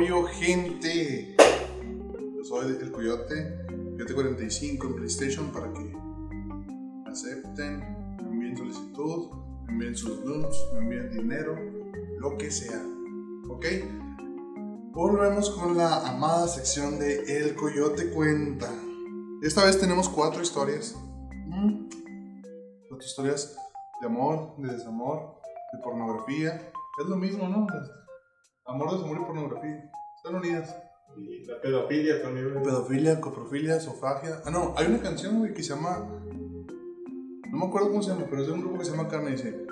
rollo, gente? Yo soy el Coyote, Coyote 45 en PlayStation para que acepten, me envíen solicitud, me envíen sus nudes, me envíen dinero, lo que sea. ¿Ok? Volvemos con la amada sección de El Coyote Cuenta. Esta vez tenemos cuatro historias. Mm. Cuatro historias de amor, de desamor, de pornografía. Es lo mismo, ¿no? Amor, desamor y pornografía. Están unidas. Y la pedofilia también. güey. Pedofilia, coprofilia, sofagia. Ah, no, hay una canción, que se llama. No me acuerdo cómo se llama, pero es de un grupo que se llama Carne. Dice: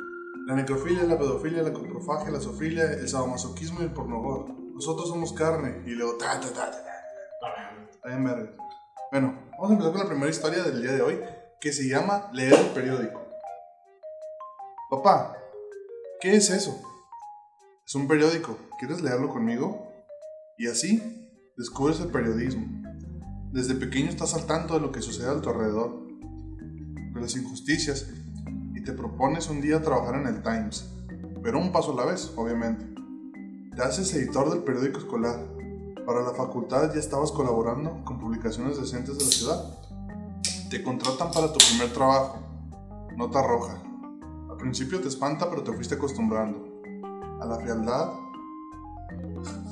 La necrofilia, la pedofilia, la coprofagia, la zoofilia, el sadomasoquismo y el pornogor. Nosotros somos carne. Y luego, ta, ta, ta, ta, ta. Bien verga. Bueno, vamos a empezar con la primera historia del día de hoy, que se llama Leer el periódico. Papá, ¿qué es eso? Es un periódico. ¿Quieres leerlo conmigo? Y así descubres el periodismo. Desde pequeño estás al tanto de lo que sucede a tu alrededor, de las injusticias, y te propones un día trabajar en el Times, pero un paso a la vez, obviamente. Te haces editor del periódico escolar. Para la facultad ya estabas colaborando con publicaciones decentes de la ciudad. Te contratan para tu primer trabajo. Nota roja. Al principio te espanta, pero te fuiste acostumbrando. A la frialdad.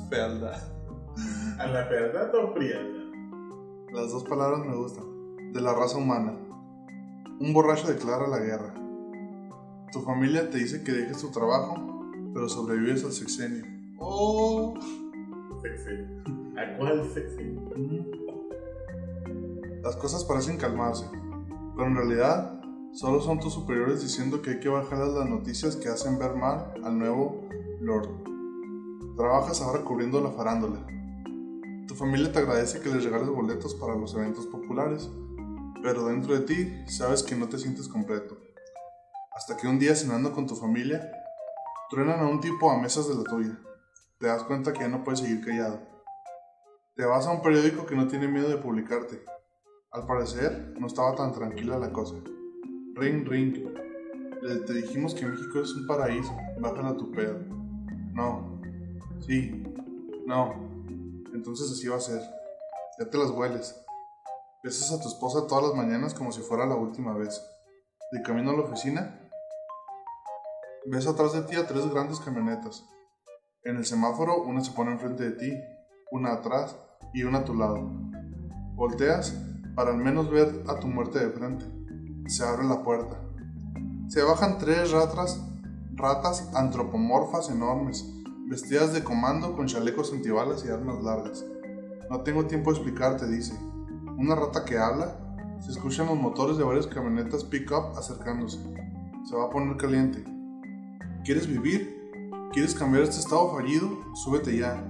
Fealdad. ¿A la verdad o frialdad? Las dos palabras me gustan. De la raza humana. Un borracho declara la guerra. Tu familia te dice que dejes tu trabajo, pero sobrevives al sexenio. Oh. Sexy. ¿A cuál sexy? Las cosas parecen calmarse, pero en realidad solo son tus superiores diciendo que hay que bajar las noticias que hacen ver mal al nuevo Lord. Trabajas ahora cubriendo la farándula. Tu familia te agradece que les regales boletos para los eventos populares, pero dentro de ti sabes que no te sientes completo. Hasta que un día cenando con tu familia, truenan a un tipo a mesas de la tuya. Te das cuenta que ya no puedes seguir callado. Te vas a un periódico que no tiene miedo de publicarte. Al parecer, no estaba tan tranquila la cosa. Ring, ring. Te dijimos que México es un paraíso. Bájala tu pedo. No. Sí. No. Entonces así va a ser. Ya te las hueles. Besas a tu esposa todas las mañanas como si fuera la última vez. De camino a la oficina, ves atrás de ti a tres grandes camionetas. En el semáforo, una se pone enfrente de ti, una atrás y una a tu lado. Volteas para al menos ver a tu muerte de frente. Se abre la puerta. Se bajan tres ratas, ratas antropomorfas enormes, vestidas de comando con chalecos antibalas y armas largas. No tengo tiempo de explicarte, dice. Una rata que habla. Se escuchan los motores de varias camionetas pick-up acercándose. Se va a poner caliente. ¿Quieres vivir? ¿Quieres cambiar este estado fallido? Súbete ya.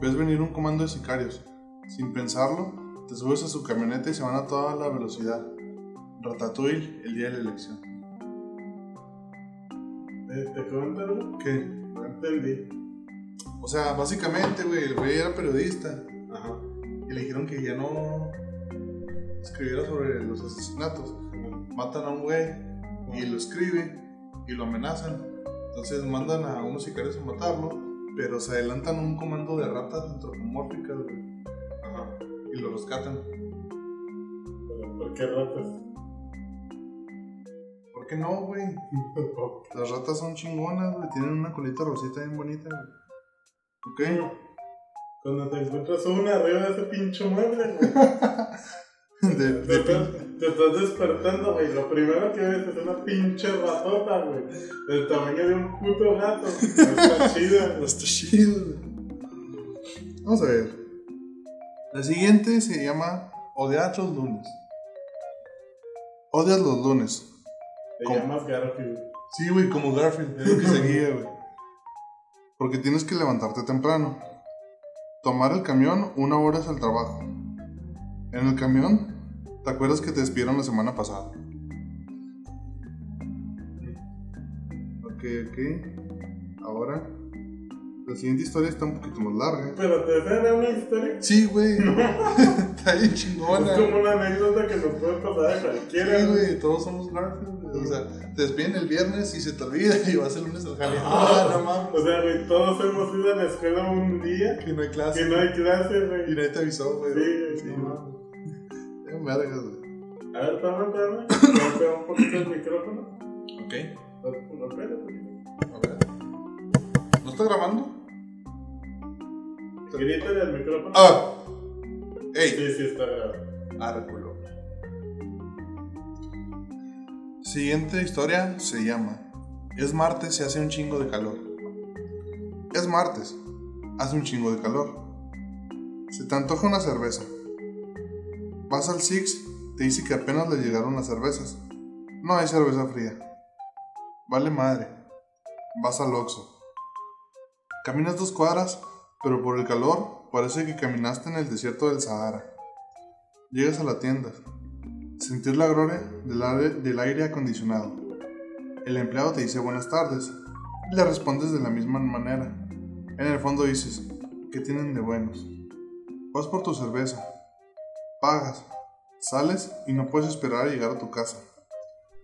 Ves venir un comando de sicarios. Sin pensarlo, te subes a su camioneta y se van a toda la velocidad. Ratatouille, el día de la elección. ¿Te, te algo? ¿Qué? No entendí. O sea, básicamente, güey, el güey era periodista. Ajá. Y le dijeron que ya no escribiera sobre los asesinatos. Matan a un güey y lo escribe y lo amenazan. Entonces mandan a unos sicarios a matarlo, pero se adelantan un comando de ratas antropomórficas, güey, Ajá. y lo rescatan. ¿Pero por qué ratas? ¿Por qué no, güey? Las ratas son chingonas, güey, tienen una colita rosita bien bonita, güey. ¿Ok? Cuando te encuentras una arriba de ese pinche mueble, güey. De, Te de estás, pin- te estás despertando, güey. Lo primero que ves es una pinche ratota, güey. Del tamaño de un puto gato. Está chida. Está chido, güey. Vamos a ver. La siguiente se llama Odiar los lunes. Odias los lunes. Te ¿Cómo? llamas Garfield. Sí, güey, como Garfield, es lo que seguía, güey. Porque tienes que levantarte temprano. Tomar el camión una hora es el trabajo. En el camión, ¿te acuerdas que te despidieron la semana pasada? Ok, ok. Ahora, la siguiente historia está un poquito más larga. Pero te suena una historia. Sí, güey. Está bien Es chingona. como una anécdota que nos puede pasar a cualquiera. Sí, güey. todos somos güey. O sea, te despiden el viernes y se te olvida y vas el lunes al jale. Ah, no mames. O sea, güey, todos hemos ido a la escuela un día Que no hay clase. que no hay clase, Y güey. nadie te avisó, güey. Sí, sí, no. Qué vergas, güey. A ver, espérame, espérame. Golpea un poquito el micrófono. Ok, Golpea, güey. A ver. ¿No está grabando? Grítale al micrófono. ¡Ah! ¡Ey! Sí, sí, está grabado. Ah, recuerdo. Siguiente historia se llama Es martes y hace un chingo de calor. Es martes, hace un chingo de calor. Se te antoja una cerveza. Vas al Six, te dice que apenas le llegaron las cervezas. No hay cerveza fría. Vale madre. Vas al Oxxo. Caminas dos cuadras, pero por el calor parece que caminaste en el desierto del Sahara. Llegas a la tienda. Sentir la gloria del aire, del aire acondicionado. El empleado te dice buenas tardes. Y le respondes de la misma manera. En el fondo dices, ¿qué tienen de buenos? Vas por tu cerveza. Pagas. Sales y no puedes esperar a llegar a tu casa.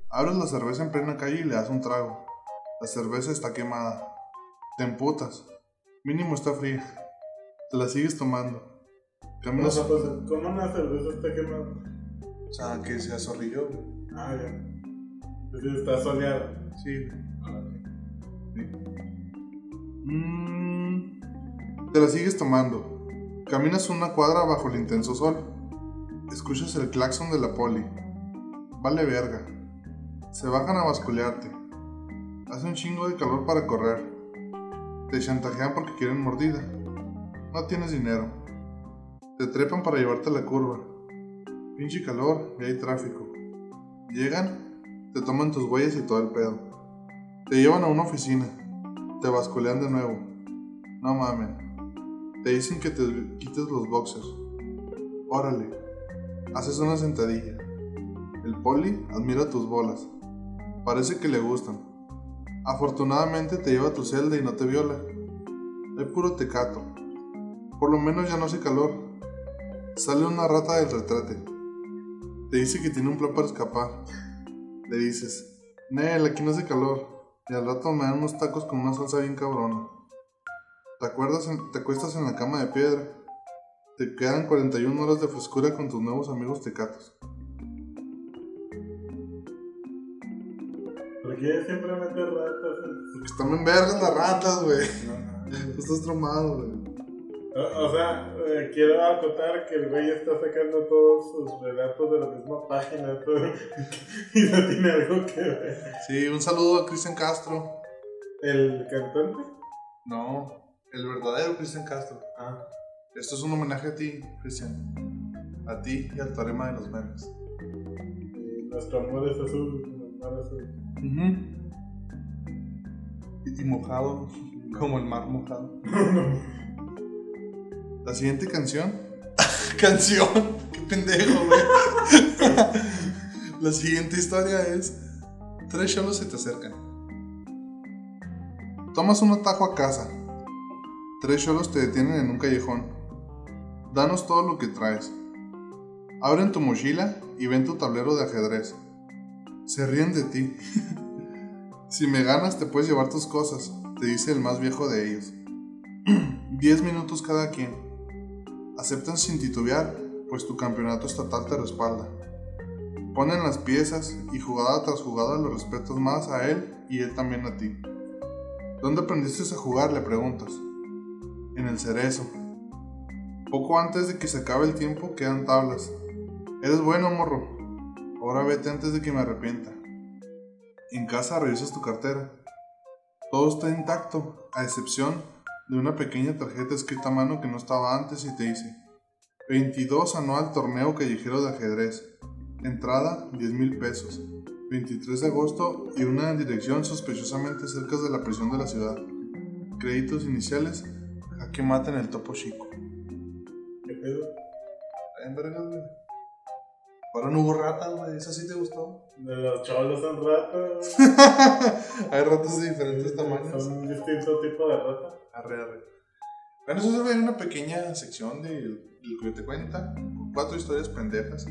Abres la cerveza en plena calle y le das un trago. La cerveza está quemada. Te emputas. Mínimo está fría. Te la sigues tomando. ¿Cómo Caminas... se pasa? ¿Cómo una cerveza está quemada? O sea, que se azorrilló. Ah, ya. Es está soleado. Sí. Ah, Mm, te la sigues tomando. Caminas una cuadra bajo el intenso sol. Escuchas el claxon de la poli. Vale verga. Se bajan a basculearte. Hace un chingo de calor para correr. Te chantajean porque quieren mordida. No tienes dinero. Te trepan para llevarte a la curva. Pinche calor y hay tráfico. Llegan, te toman tus huellas y todo el pedo. Te llevan a una oficina. Te basculean de nuevo. No mames. Te dicen que te quites los boxers. Órale. Haces una sentadilla. El poli admira tus bolas. Parece que le gustan. Afortunadamente te lleva a tu celda y no te viola. Hay puro tecato. Por lo menos ya no hace calor. Sale una rata del retrete. Te dice que tiene un plan para escapar. Le dices, Nel, aquí no hace calor. Y al rato me dan unos tacos con una salsa bien cabrona. ¿Te, acuerdas en- te acuestas en la cama de piedra. Te quedan 41 horas de frescura con tus nuevos amigos tecatos. Qué siempre mete ratas? Porque están en vergas las ratas, güey. No, no. Tú estás traumado, güey. O, o sea, eh, quiero acotar que el güey está sacando todos sus relatos de la misma página todo, y no tiene algo que ver. Sí, un saludo a Cristian Castro. ¿El cantante? No, el verdadero Cristian Castro. Ah. Esto es un homenaje a ti, Cristian. A ti y al teorema de los memes. Y nuestro amor es azul. nuestro amor es azul. Y, y mojado, como el mar mojado. La siguiente canción. canción, qué pendejo, güey. La siguiente historia es: Tres cholos se te acercan. Tomas un atajo a casa. Tres cholos te detienen en un callejón. Danos todo lo que traes. Abren tu mochila y ven tu tablero de ajedrez. Se ríen de ti. Si me ganas te puedes llevar tus cosas, te dice el más viejo de ellos. Diez minutos cada quien. Aceptan sin titubear, pues tu campeonato estatal te respalda. Ponen las piezas y jugada tras jugada lo respetas más a él y él también a ti. ¿Dónde aprendiste a jugar? le preguntas. En el cerezo. Poco antes de que se acabe el tiempo quedan tablas. Eres bueno, morro. Ahora vete antes de que me arrepienta. En casa revisas tu cartera. Todo está intacto, a excepción de una pequeña tarjeta escrita a mano que no estaba antes y te dice 22 anual torneo callejero de ajedrez. Entrada 10 mil pesos. 23 de agosto y una dirección sospechosamente cerca de la prisión de la ciudad. Créditos iniciales. Jaque mata en el topo chico. ¿Qué pedo? Ahora no hubo ratas, güey. ¿Eso sí te gustó? De los cholos son ratas. Hay ratas de diferentes tamaños. Son un distinto tipo de rata. Arre, arre. Bueno, eso en una pequeña sección del el que te cuenta, cuatro historias pendejas.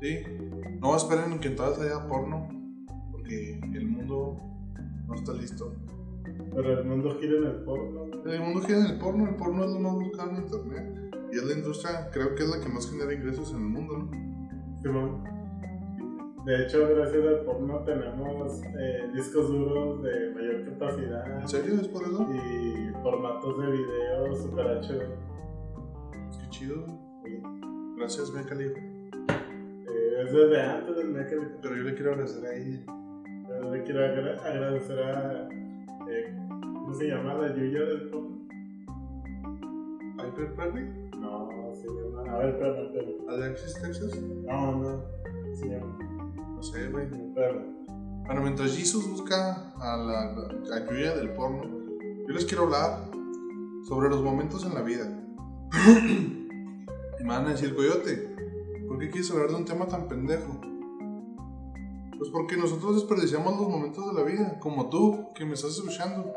¿Sí? No esperen que en todas haya porno, porque el mundo no está listo. Pero el mundo gira en el porno. El mundo gira en el porno, el porno es lo más buscado en internet. Y es la industria, creo que es la que más genera ingresos en el mundo, ¿no? De hecho, gracias al porno tenemos eh, discos duros de mayor capacidad. ¿En serio? ¿Es por eso? Y formatos de video super HD. Qué chido. Gracias, Meca Khalifa. Eh, es desde antes del Mecha Pero yo le quiero agradecer a ella. Yo le quiero agra- agradecer a. eh, ¿Cómo se llama? La Yuya del porno. ¿Hyper Perry? Se llama. A ver, espérame, espérame. ¿Alexis Texas? No, no. Se llama. No sé, güey. Espérame. Bueno, mientras Jesus busca a la, la ayuda del porno, yo les quiero hablar sobre los momentos en la vida. y me van a decir, Coyote, ¿por qué quieres hablar de un tema tan pendejo? Pues porque nosotros desperdiciamos los momentos de la vida, como tú, que me estás escuchando.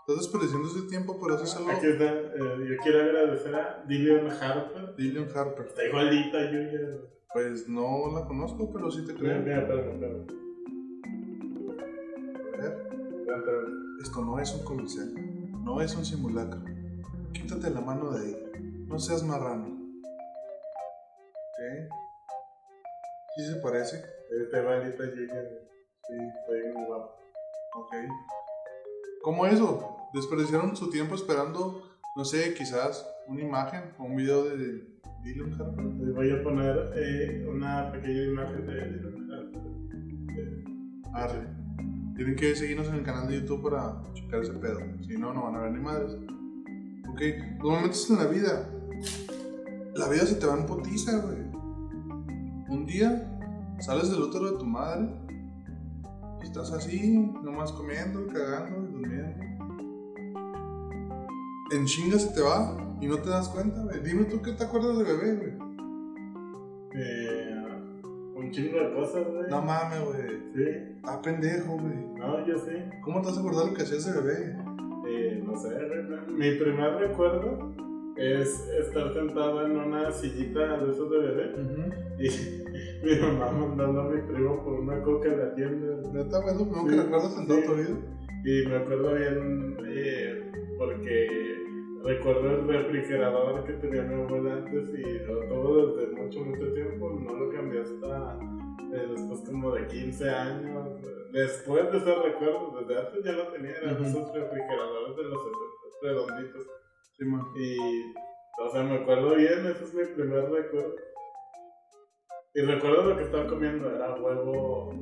Estás desperdiciando ese tiempo por hacerlo. Aquí está. eh, yo quiero agradecer a Dillion Harper. Dillion Harper. Está igualita Yuya. Pues no la conozco, pero sí te Mira, creo. mira, espérame, espérame. A ver. Espérame. Esto no es un comercial, no es un simulacro. Quítate la mano de ahí, no seas marrano. ¿Ok? ¿Sí se parece? Está igualita a Yuya. Sí, está bien guapo. Ok. ¿Cómo eso? Desperdiciaron su tiempo esperando, no sé, quizás una imagen o un video de Dylan Harper. Les voy a poner eh, una pequeña imagen de Dylan Harper. Eh, Arre. Tienen que seguirnos en el canal de YouTube para checar ese pedo. Si no, no van a ver ni madres. Ok, los momentos en la vida. La vida se te va en potiza, güey. Un día sales del útero de tu madre y estás así, nomás comiendo, cagando. En chinga se te va y no te das cuenta, güey. Dime tú qué te acuerdas de bebé, güey. eh, un chingo de cosas, güey. No mames, güey. Sí, Ah, pendejo, güey. no, yo sí. ¿Cómo te vas a acordar lo que hacías de bebé? Eh, no sé, güey, no. mi primer recuerdo es estar sentado en una sillita de esos de bebé y mi mamá mandando a mi primo por una coca de la tienda. Neta, güey, primero Sí, que recuerdas en toda sí. tu vida. Y me acuerdo bien eh, porque recuerdo el refrigerador que tenía mi abuela antes y lo tuvo desde mucho, mucho tiempo. No lo cambié hasta eh, después como de 15 años. Después de ese recuerdo, desde antes ya lo tenía, eran esos refrigeradores de los 70 redonditos. Sí. Y, o sea, me acuerdo bien, ese es mi primer recuerdo. Y recuerdo lo que estaba comiendo, era huevo,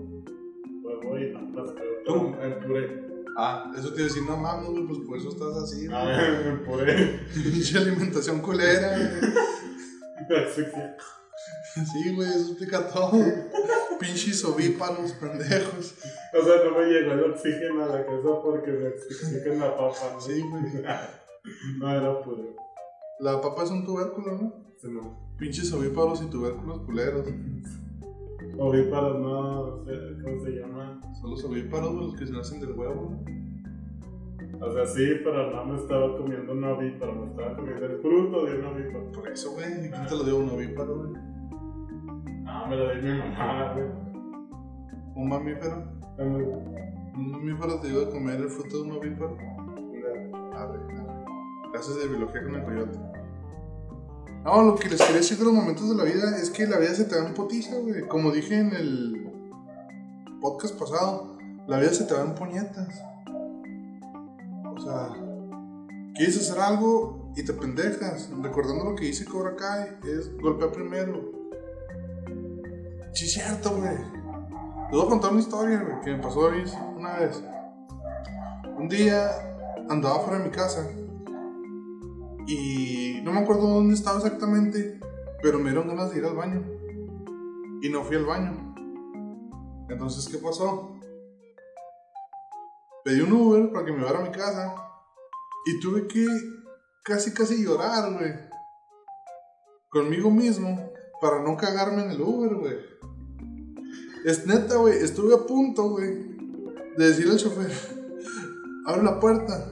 huevo y papas, creo, ¿Tú? en puré. Ah, eso te iba a decir, no mames, güey, pues por eso estás así. Ah, en puré. Pinche alimentación culera, Sí, güey, eso explica todo. Pinches ovíparos, pendejos. O sea, no me llegó el oxígeno a la cabeza porque me oxigen la papa. ¿no? Sí, güey. No, era puré. La papa es un tubérculo, ¿no? Sí, no. Pinches ovíparos y tubérculos culeros. Ovíparos, no sé cómo se llama. Son los ovíparos, los que se nacen del huevo, ¿no? O sea, sí, pero no me estaba comiendo un ovíparo, me estaba comiendo el fruto de un ovíparo. Por eso, güey, ¿quién te lo dio un ovíparo, güey? Ah, me lo di mi mamá, güey. Un mamífero. Un mamífero te dio a comer el fruto de un ovíparo. Arre, arre. Clases de biología con el coyote. No, lo que les quería decir de los momentos de la vida es que la vida se te va en potiza, güey. Como dije en el podcast pasado, la vida se te va en puñetas. O sea, quieres hacer algo y te pendejas. Recordando lo que dice Cobra Kai, es golpear primero. Sí, cierto, güey. Les voy a contar una historia, güey, que me pasó una vez. Un día andaba fuera de mi casa y no me acuerdo dónde estaba exactamente, pero me dieron ganas de ir al baño y no fui al baño. Entonces, ¿qué pasó? Pedí un Uber para que me llevara a mi casa y tuve que casi casi llorar, güey. Conmigo mismo para no cagarme en el Uber, güey. Es neta, güey, estuve a punto, güey, de decirle al chofer, abre la puerta,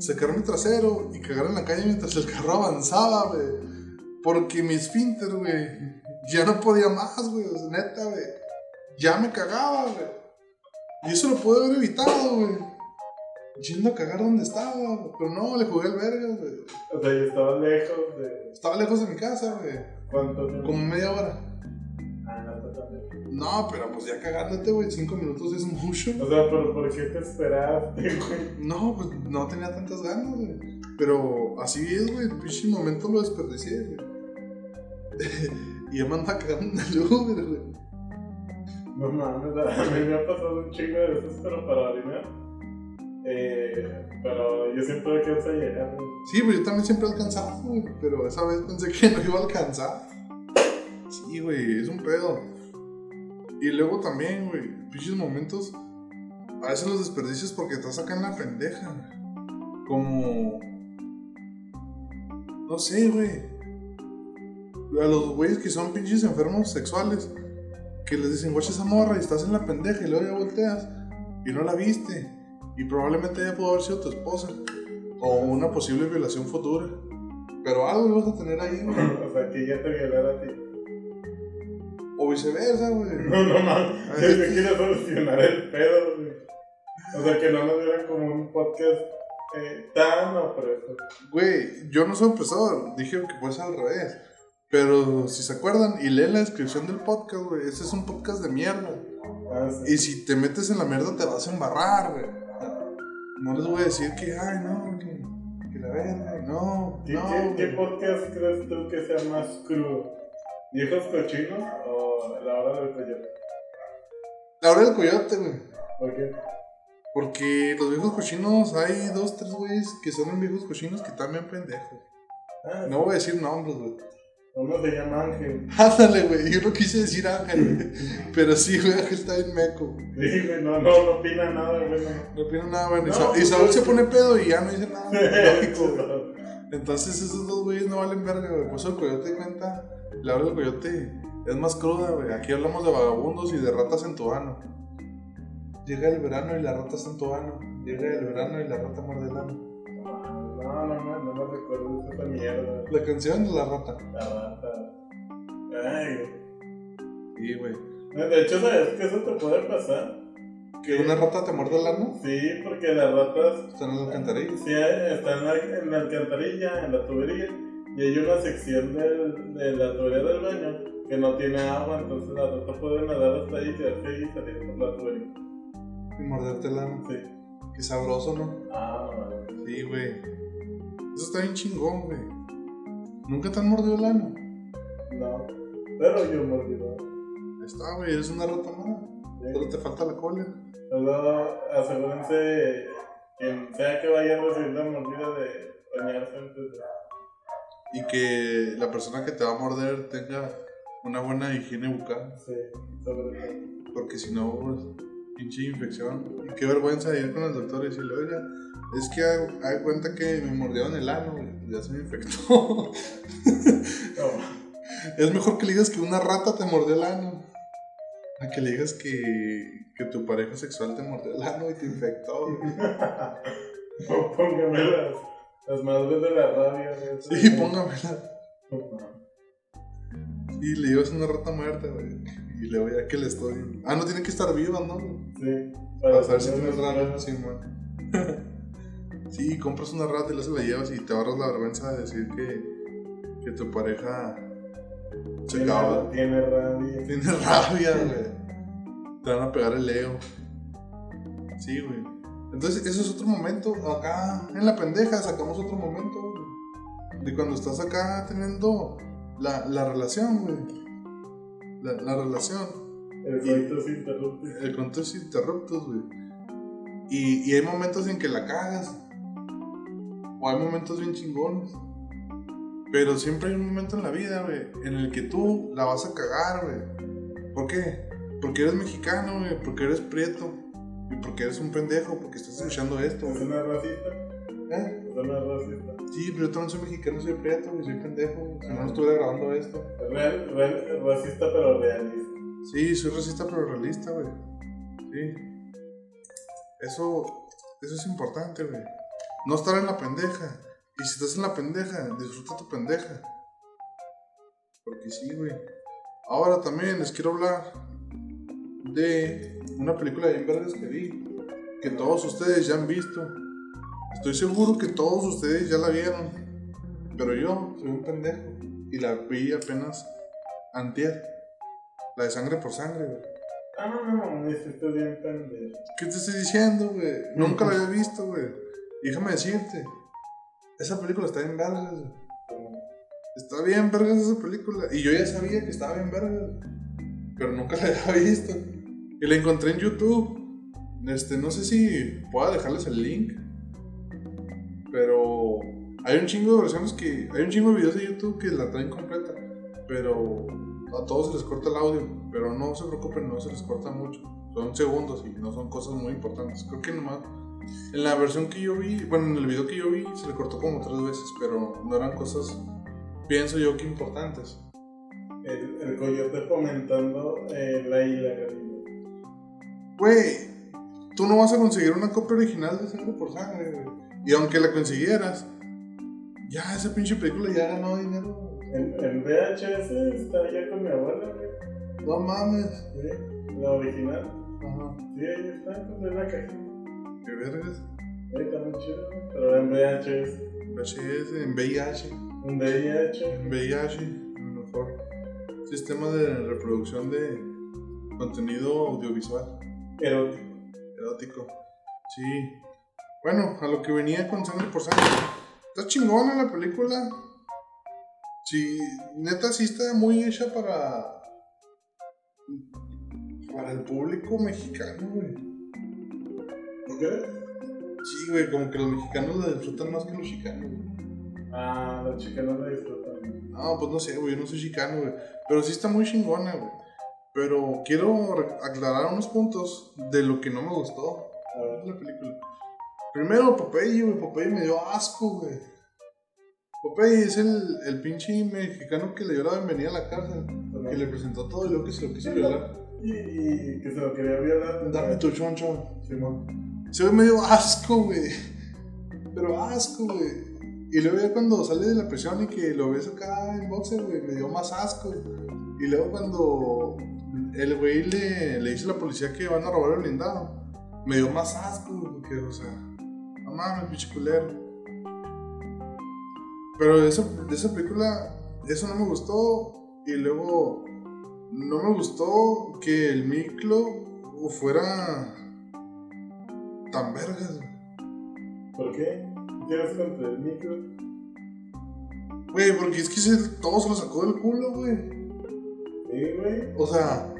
sacar mi trasero y cagar en la calle mientras el carro avanzaba, güey. Porque mi esfínter, güey, ya no podía más, güey. O sea, neta, güey. Ya me cagaba, güey. Y eso lo pude haber evitado, güey. Yendo a cagar donde estaba, güey. Pero no, le jugué al verga, güey. O sea, yo estaba lejos de. Estaba lejos de mi casa, güey. ¿Cuánto tiempo? Como media hora. No, pero pues ya cagándote, güey. Cinco minutos es mucho. O sea, pero ¿por qué te esperaste, güey? No, pues no tenía tantas ganas, güey. Pero así es, güey. El pinche momento lo desperdicié, güey. y ya me andaba cagando en el güey. No mames, a mí me ha pasado un chingo de veces, pero para orinar. Eh, pero yo siempre alcanzo a llegar, güey. Sí, pero yo también siempre alcanzaba, güey. Pero esa vez pensé que no iba a alcanzar. Sí, güey, es un pedo. Y luego también, güey, pinches momentos. A veces los desperdicios porque estás acá en la pendeja, güey. Como. No sé, güey. A los güeyes que son pinches enfermos sexuales. Que les dicen, guacha esa morra y estás en la pendeja y luego ya volteas y no la viste. Y probablemente ella pudo haber sido tu esposa. O una posible violación futura. Pero algo vas a tener ahí, güey. O sea, que ya te violara a ti. O viceversa, güey. No, no mames, yo me quiero solucionar el pedo, güey. O sea, que no nos vieran como un podcast eh, tan opresor. Güey, yo no soy opresor. Dije que puede ser al revés. Pero si se acuerdan y leen la descripción del podcast, güey, ese es un podcast de mierda. Ah, sí. Y si te metes en la mierda te vas a embarrar, güey. No les voy a decir que, ay, no, que, que la verga, no, ¿Qué, no. qué, podcast crees tú que sea más crudo? ¿Viejos cochinos o la hora del coyote? La hora del coyote, güey. ¿Por qué? Porque los viejos cochinos, hay dos, tres güeyes que son viejos cochinos que bien pendejos. Ah, No voy a decir nombres, güey. Uno se llama Ángel. Ándale, güey. Yo no quise decir Ángel, güey. Pero sí, güey, Ángel está bien meco. Sí, güey, no, no, no opina nada, güey. no. No opino nada, güey. Y No, y pues, Saúl güey. se pone pedo y ya no dice nada. Lógico, güey. Entonces esos dos güeyes no valen verga, güey. Por eso el coyote cuenta. La hora del coyote es más cruda, güey. Aquí hablamos de vagabundos y de ratas en tu ano. Llega el verano y la rata está en tu ano. Llega el verano y la rata muerde el ano. No, no, no, no me recuerdo esa mierda. La canción de la rata. La rata. Ay, Sí, güey. De hecho, ¿sabes que eso te puede pasar? ¿Que una rata te muerde el ano? Sí, porque las ratas Está en la alcantarilla. sí, están en la, alcantarilla, en la tubería, y hay una sección del- de la tubería del baño que no tiene agua, entonces las ratas pueden nadar hasta ahí, quedarse ahí y salir por la tubería. Y morderte el ano. Sí. Qué sabroso, ¿no? Ah, vale. Sí, güey. Eso está bien chingón, güey. ¿Nunca te han mordido el ano? No. Pero yo mordido. Ahí está, güey. Eres una rata más. Solo te falta la cola. Solo asegúrense, quien sea que vaya a recibir la mordida, de bañarse antes de. Y que la persona que te va a morder tenga una buena higiene bucal. Sí, sobre todo. Porque si no, pues, pinche infección. Y qué vergüenza ir con el doctor y decirle, oiga, es que hay, cuenta que me mordieron el ano. Ya se me infectó. No. es mejor que le digas que una rata te mordió el ano. A que le digas que, que tu pareja sexual te mordió el ano y te infectó. güey. No, póngame las, las madres de la rabia. güey. Sí, póngamela. No, Y le llevas una rata muerta, güey. Y le voy a que le estoy. Ah, no tiene que estar viva, ¿no? Sí. Para saber si tienes rana. Sí, man. Sí, compras una rata y luego se la llevas y te ahorras la vergüenza de decir que, que tu pareja se Tiene, acaba. tiene rabia. Tiene rabia, güey. Te van a pegar el Leo. Sí, güey. Entonces, eso es otro momento. Acá en la pendeja sacamos otro momento, güey. De cuando estás acá teniendo la, la relación, güey. La, la relación. El se interrumpe. El contexto interruptos, güey. Y, y hay momentos en que la cagas. O hay momentos bien chingones. Pero siempre hay un momento en la vida, güey, en el que tú la vas a cagar, güey. ¿Por qué? Porque eres mexicano, güey, porque eres prieto. Y porque eres un pendejo, porque estás escuchando esto, ¿Es una racista? ¿Eh? ¿Es una racista? Sí, pero yo también soy mexicano, soy prieto, güey, soy pendejo. Si no, no estuviera grabando esto. Real, real, racista pero realista. Sí, soy racista pero realista, güey. Sí. Eso, eso es importante, güey. No estar en la pendeja. Y si estás en la pendeja, disfruta tu pendeja. Porque sí, güey. Ahora también les quiero hablar de una película de vergas que vi. Que todos ustedes ya han visto. Estoy seguro que todos ustedes ya la vieron. Pero yo soy un pendejo. Y la vi apenas antier. La de sangre por sangre, güey. Ah, no, no, me hiciste bien pendejo. ¿Qué te estoy diciendo, güey? Nunca la había visto, güey. Déjame decirte. Esa película está bien vergas. Está bien vergas esa película. Y yo ya sabía que estaba bien vergas. Pero nunca la había visto. Y la encontré en YouTube. Este, no sé si pueda dejarles el link. Pero hay un chingo de versiones que. Hay un chingo de videos de YouTube que la traen completa. Pero a todos se les corta el audio. Pero no se preocupen, no se les corta mucho. Son segundos y no son cosas muy importantes. Creo que nomás. En la versión que yo vi, bueno, en el video que yo vi, se le cortó como tres veces, pero no eran cosas, pienso yo, que importantes. El, el coyote comentando eh, la ilegalidad. Güey, tú no vas a conseguir una copia original de Sangre por Sangre, güey. Y aunque la consiguieras, ya esa pinche película ya ganó dinero. En, en VHS está ya con mi abuela, güey. No mames. Sí, La original. Ajá. Sí, ahí está, con la cajita. Qué vergas. Ahí está muy chido. Pero en VHS. VHS, en VIH. Un VIH. En VIH, el mejor sistema de reproducción de contenido audiovisual. Erótico. erótico. Sí. Bueno, a lo que venía con sangre por sangre. Está chingona la película. Sí, neta sí está muy hecha para. Para el público mexicano, güey. ¿Por qué? Sí, güey, como que los mexicanos la disfrutan más que los chicanos, güey. Ah, los chicanos la disfrutan. No, pues no sé, güey, yo no soy chicano, güey. Pero sí está muy chingona, güey. Pero quiero aclarar unos puntos de lo que no me gustó de la película. Primero, Popeye, güey. Popeye me dio asco, güey. Popeye es el, el pinche mexicano que le dio la bienvenida a la cárcel. Que le presentó todo y luego que se lo quiso violar. Y, y que se lo quería violar. Dame tu choncho. Simón. Se ve medio asco, güey. Pero asco, güey. Y luego ya cuando sale de la prisión y que lo ves acá en boxer, güey, me dio más asco. Y luego cuando el güey le, le dice a la policía que van a robar el blindado, me dio más asco, porque, o sea, no mames, pinche culero. Pero de esa, de esa película, eso no me gustó. Y luego, no me gustó que el Miklo fuera tan vergas. ¿Por qué? ¿Tienes contra el micro? Güey, porque es que se- todo se lo sacó del culo, güey. Sí, güey. O sea,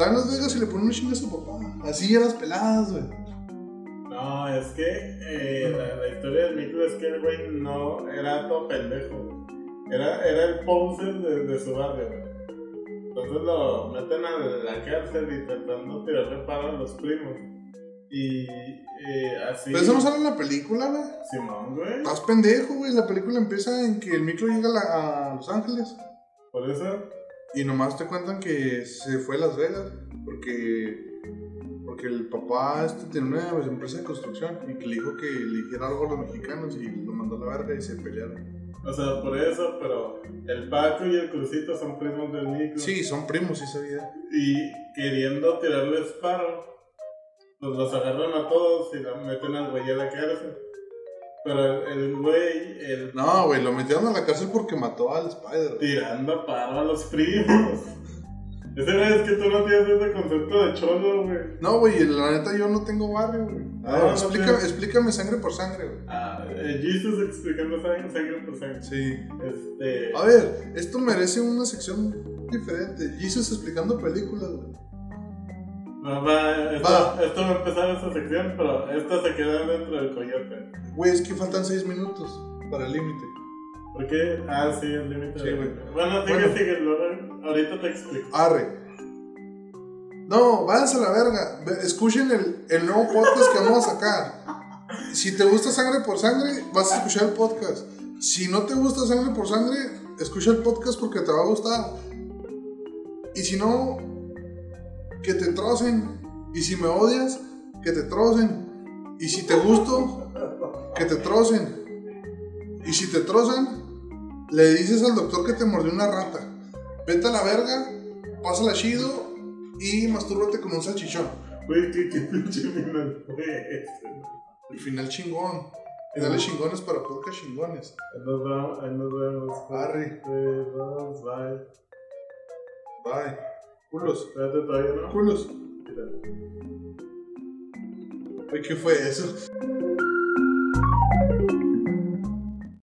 está en Las Vegas y le pone una chinga a su papá. Así a las peladas, güey. No, es que eh, la, la historia del micro es que el güey no era todo pendejo. Era, era el poser de, de su barrio, güey. Entonces lo meten a la cárcel intentando tirarle paro a los primos. Y eh, así. Pero eso no sale en la película, güey. Simón, güey. Estás pendejo, güey. La película empieza en que el micro llega a, la- a Los Ángeles. Por eso. Y nomás te cuentan que se fue a Las Vegas. Porque. Porque el papá este tiene una empresa de construcción. Y que le dijo que le dijera algo a los mexicanos. Y lo mandó a la verga y se pelearon. O sea, por eso, pero el Paco y el Crucito son primos del micro. Sí, son primos, sí sabía. Y queriendo tirarles paro, pues los agarran a todos y los meten al güey a la cárcel. Pero el, güey, el No, güey, lo metieron a la cárcel porque mató al Spider. tirando paro a los primos. Ese güey es que tú no tienes ese concepto de cholo, güey. No, güey, la neta yo no tengo barrio, güey. Ah, no explícame sangre por sangre, güey. Ah, eh, Jesus explicando sangre, sangre por sangre. Sí. Este. A ver, esto merece una sección diferente. Jesus explicando películas, güey. Va, va, esto, Va. esto va a empezar esta sección, pero esta se queda dentro del coyote. Güey, es que faltan seis minutos para el límite. ¿Por qué? Ah, sí, el límite. Sí, güey. Bueno, sigue, Bueno. sigue. luego- Ahorita te explico. Arre. No, váyanse a la verga. Ve- Escuchen el, el nuevo podcast que vamos a sacar. Si te gusta sangre por sangre, vas a escuchar el podcast. Si no te gusta sangre por sangre, escucha el podcast porque te va a gustar. Y si no, que te trocen. Y si me odias, que te trocen. Y si te gusto, que te trocen. Y si te trozan, le dices al doctor que te mordió una rata. vete a la verga, pásala chido y mastúrbate con un salchichón. Güey, qué, qué pinche final fue. El final chingón. Finales chingones para podcast chingones. Nos vemos, nos vemos. Dos, bye. Bye. Culos. Espérate todavía, ¿no? Culos. Mira. ¿Qué fue eso?